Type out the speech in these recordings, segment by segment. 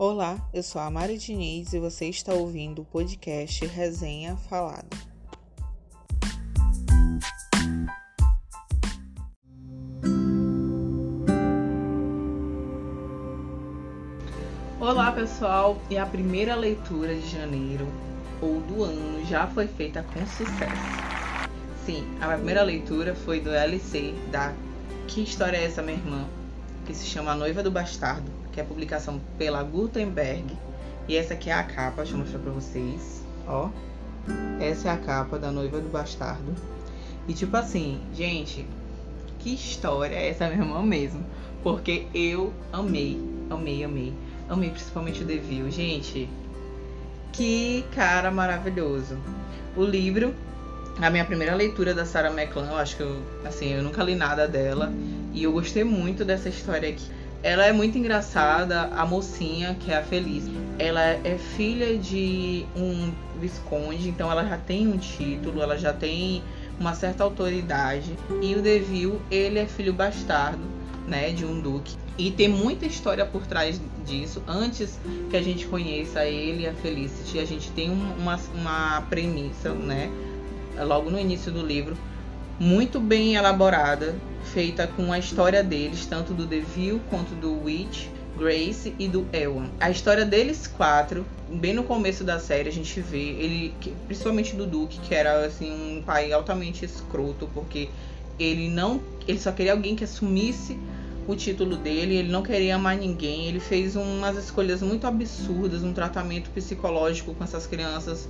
Olá, eu sou a Mari Diniz e você está ouvindo o podcast Resenha Falada. Olá pessoal, e a primeira leitura de janeiro ou do ano já foi feita com sucesso. Sim, a primeira leitura foi do LC da Que História é essa, minha irmã? Que se chama A Noiva do Bastardo, que é a publicação pela Gutenberg. E essa aqui é a capa, deixa eu mostrar pra vocês. Ó, essa é a capa da Noiva do Bastardo. E tipo assim, gente, que história é essa, minha irmã mesmo? Porque eu amei, amei, amei. Amei principalmente o Devil. Gente, que cara maravilhoso. O livro, a minha primeira leitura da Sarah McLean, eu acho que eu, assim, eu nunca li nada dela. E eu gostei muito dessa história aqui. Ela é muito engraçada, a mocinha, que é a Feliz. Ela é filha de um visconde, então ela já tem um título, ela já tem uma certa autoridade. E o Devil, ele é filho bastardo, né, de um duque. E tem muita história por trás disso. Antes que a gente conheça ele a Felicity, a gente tem uma, uma premissa, né? Logo no início do livro, muito bem elaborada, feita com a história deles, tanto do Devil quanto do Witch, Grace e do Ewan. A história deles quatro, bem no começo da série, a gente vê ele, principalmente do Duke, que era assim um pai altamente escroto, porque ele não, ele só queria alguém que assumisse o título dele, ele não queria amar ninguém, ele fez umas escolhas muito absurdas, um tratamento psicológico com essas crianças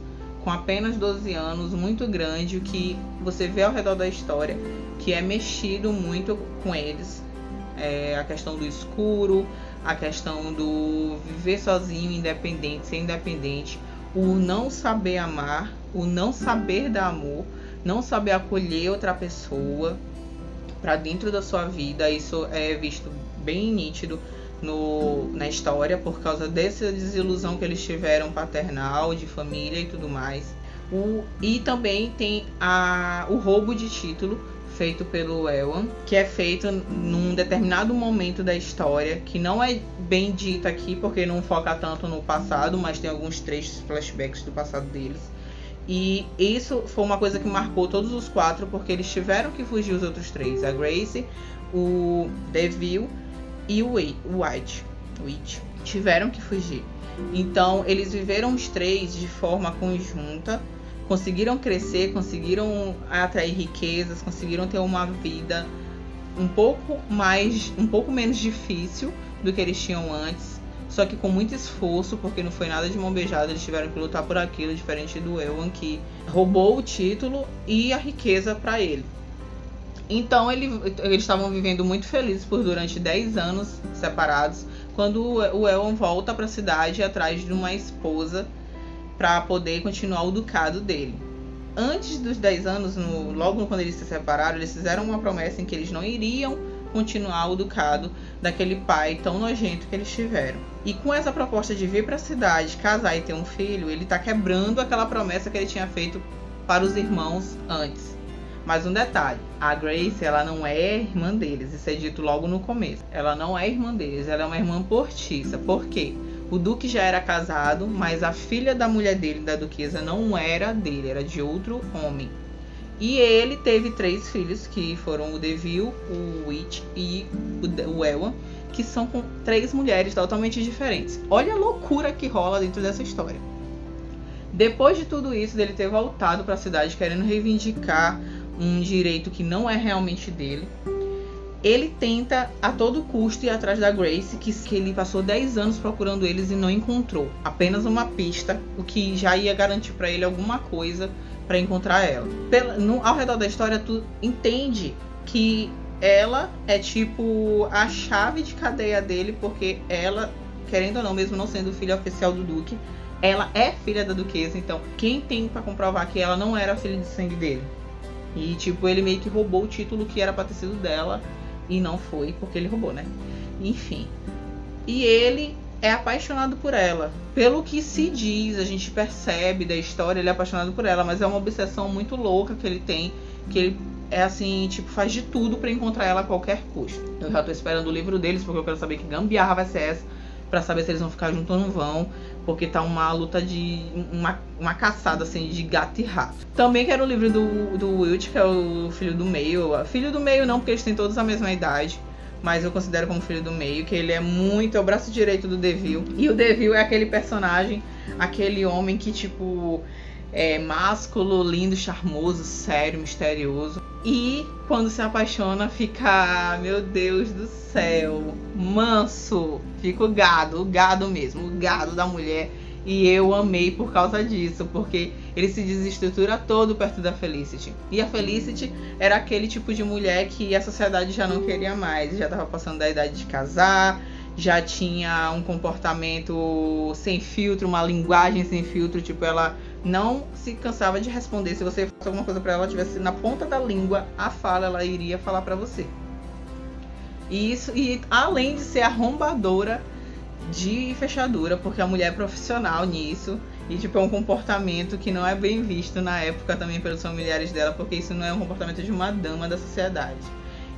com apenas 12 anos, muito grande, o que você vê ao redor da história, que é mexido muito com eles. É, a questão do escuro, a questão do viver sozinho, independente, ser independente, o não saber amar, o não saber dar amor, não saber acolher outra pessoa, para dentro da sua vida. Isso é visto bem nítido no, na história por causa dessa desilusão que eles tiveram paternal, de família e tudo mais. O, e também tem a, o roubo de título feito pelo Ewan, que é feito num determinado momento da história, que não é bem dito aqui porque não foca tanto no passado, mas tem alguns trechos flashbacks do passado deles e isso foi uma coisa que marcou todos os quatro, porque eles tiveram que fugir os outros três: a Grace, o Devil e o White. White. Tiveram que fugir. Então, eles viveram os três de forma conjunta, conseguiram crescer, conseguiram atrair riquezas, conseguiram ter uma vida um pouco mais, um pouco menos difícil do que eles tinham antes só que com muito esforço, porque não foi nada de mão beijada, eles tiveram que lutar por aquilo, diferente do Ewan, que roubou o título e a riqueza para ele. Então ele, eles estavam vivendo muito felizes por durante 10 anos separados, quando o Ewan volta para a cidade atrás de uma esposa para poder continuar o ducado dele. Antes dos 10 anos, no, logo quando eles se separaram, eles fizeram uma promessa em que eles não iriam continuar o ducado daquele pai tão nojento que eles tiveram. E com essa proposta de vir para a cidade, casar e ter um filho, ele está quebrando aquela promessa que ele tinha feito para os irmãos antes. Mas um detalhe, a Grace, ela não é irmã deles, isso é dito logo no começo. Ela não é irmã deles, ela é uma irmã portiça. Por quê? O duque já era casado, mas a filha da mulher dele, da duquesa, não era dele, era de outro homem. E ele teve três filhos, que foram o Devil, o Witch e o Ewan, que são com três mulheres totalmente diferentes. Olha a loucura que rola dentro dessa história. Depois de tudo isso, dele ter voltado para a cidade querendo reivindicar um direito que não é realmente dele, ele tenta a todo custo ir atrás da Grace, que, que ele passou 10 anos procurando eles e não encontrou. Apenas uma pista, o que já ia garantir para ele alguma coisa para encontrar ela. Pela, no, ao redor da história, tu entende que ela é tipo a chave de cadeia dele, porque ela, querendo ou não, mesmo não sendo filha oficial do Duque, ela é filha da Duquesa, então quem tem para comprovar que ela não era filha de sangue dele? E tipo, ele meio que roubou o título que era pra ter sido dela e não foi, porque ele roubou, né? Enfim. E ele é apaixonado por ela. Pelo que se diz, a gente percebe da história, ele é apaixonado por ela, mas é uma obsessão muito louca que ele tem, que ele é assim, tipo, faz de tudo para encontrar ela a qualquer custo. Eu já tô esperando o livro deles, porque eu quero saber que gambiarra vai ser essa para saber se eles vão ficar juntos ou não vão, porque tá uma luta de. uma, uma caçada assim de gato e rato. Também quero o livro do, do Wilt, que é o filho do meio. Filho do meio não, porque eles têm todos a mesma idade. Mas eu considero como filho do meio, que ele é muito é o braço direito do Devil. E o Devil é aquele personagem, aquele homem que, tipo, é másculo, lindo, charmoso, sério, misterioso. E quando se apaixona, fica, meu Deus do céu, manso. Fica o gado, o gado mesmo, o gado da mulher. E eu amei por causa disso, porque ele se desestrutura todo perto da Felicity. E a Felicity era aquele tipo de mulher que a sociedade já não queria mais, já estava passando da idade de casar, já tinha um comportamento sem filtro, uma linguagem sem filtro, tipo, ela não se cansava de responder. Se você fosse alguma coisa para ela, tivesse na ponta da língua a fala, ela iria falar para você. E isso e além de ser arrombadora de fechadura, porque a mulher é profissional nisso. E tipo, é um comportamento que não é bem visto na época também pelos familiares dela, porque isso não é um comportamento de uma dama da sociedade.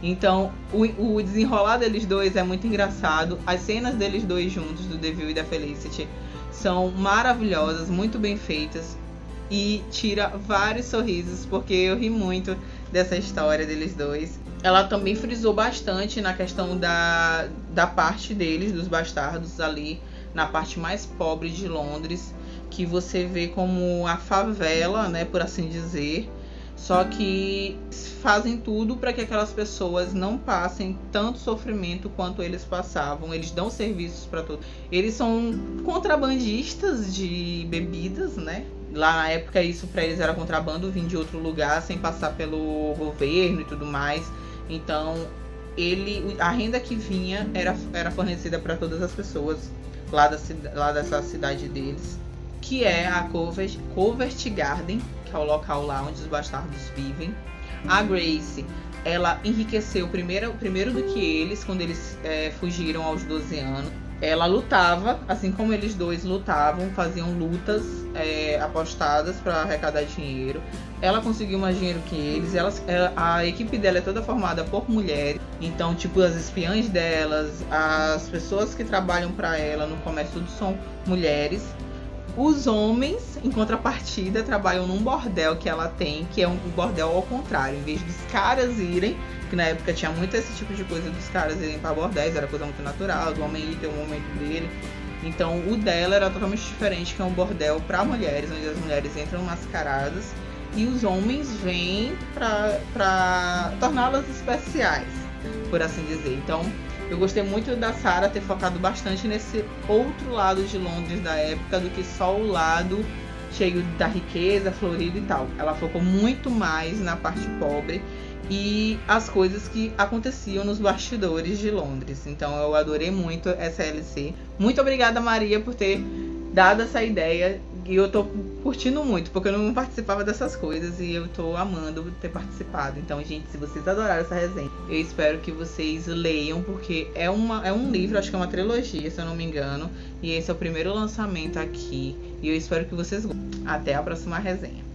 Então, o, o desenrolar deles dois é muito engraçado. As cenas deles dois juntos, do Devil e da Felicity, são maravilhosas, muito bem feitas e tira vários sorrisos, porque eu ri muito dessa história deles dois. Ela também frisou bastante na questão da, da parte deles, dos bastardos ali, na parte mais pobre de Londres, que você vê como a favela, né, por assim dizer, só que fazem tudo para que aquelas pessoas não passem tanto sofrimento quanto eles passavam. Eles dão serviços para todos. Eles são contrabandistas de bebidas, né? Lá na época isso para eles era contrabando, vir de outro lugar sem passar pelo governo e tudo mais. Então, ele a renda que vinha era, era fornecida para todas as pessoas lá, da, lá dessa cidade deles, que é a Covert, Covert Garden, que é o local lá onde os bastardos vivem. A Grace, ela enriqueceu primeiro, primeiro do que eles, quando eles é, fugiram aos 12 anos. Ela lutava, assim como eles dois lutavam, faziam lutas é, apostadas para arrecadar dinheiro. Ela conseguiu mais dinheiro que eles. Ela, a equipe dela é toda formada por mulheres. Então, tipo, as espiãs delas, as pessoas que trabalham para ela no comércio, tudo são mulheres. Os homens, em contrapartida, trabalham num bordel que ela tem, que é um bordel ao contrário. Em vez dos caras irem, que na época tinha muito esse tipo de coisa dos caras irem para bordéis, era coisa muito natural, do homem ir ter um momento dele. Então o dela era totalmente diferente, que é um bordel para mulheres, onde as mulheres entram mascaradas e os homens vêm para torná-las especiais, por assim dizer. Então eu gostei muito da Sarah ter focado bastante nesse outro lado de Londres da época do que só o lado cheio da riqueza, florido e tal. Ela focou muito mais na parte pobre e as coisas que aconteciam nos bastidores de Londres. Então eu adorei muito essa LC. Muito obrigada, Maria, por ter dado essa ideia e eu tô curtindo muito, porque eu não participava dessas coisas e eu tô amando ter participado. Então, gente, se vocês adoraram essa resenha, eu espero que vocês leiam, porque é, uma, é um livro, acho que é uma trilogia, se eu não me engano. E esse é o primeiro lançamento aqui. E eu espero que vocês gostem. Até a próxima resenha.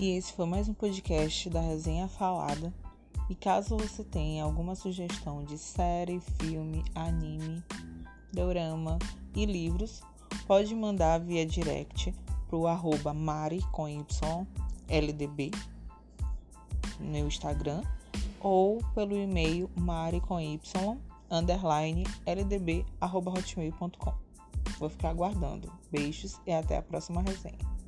E esse foi mais um podcast da Resenha Falada. E caso você tenha alguma sugestão de série, filme, anime, dorama e livros, pode mandar via direct pro arroba mari com y, ldb no Instagram ou pelo e-mail mari com y underline ldb arroba hotmail.com. Vou ficar aguardando. Beijos e até a próxima resenha.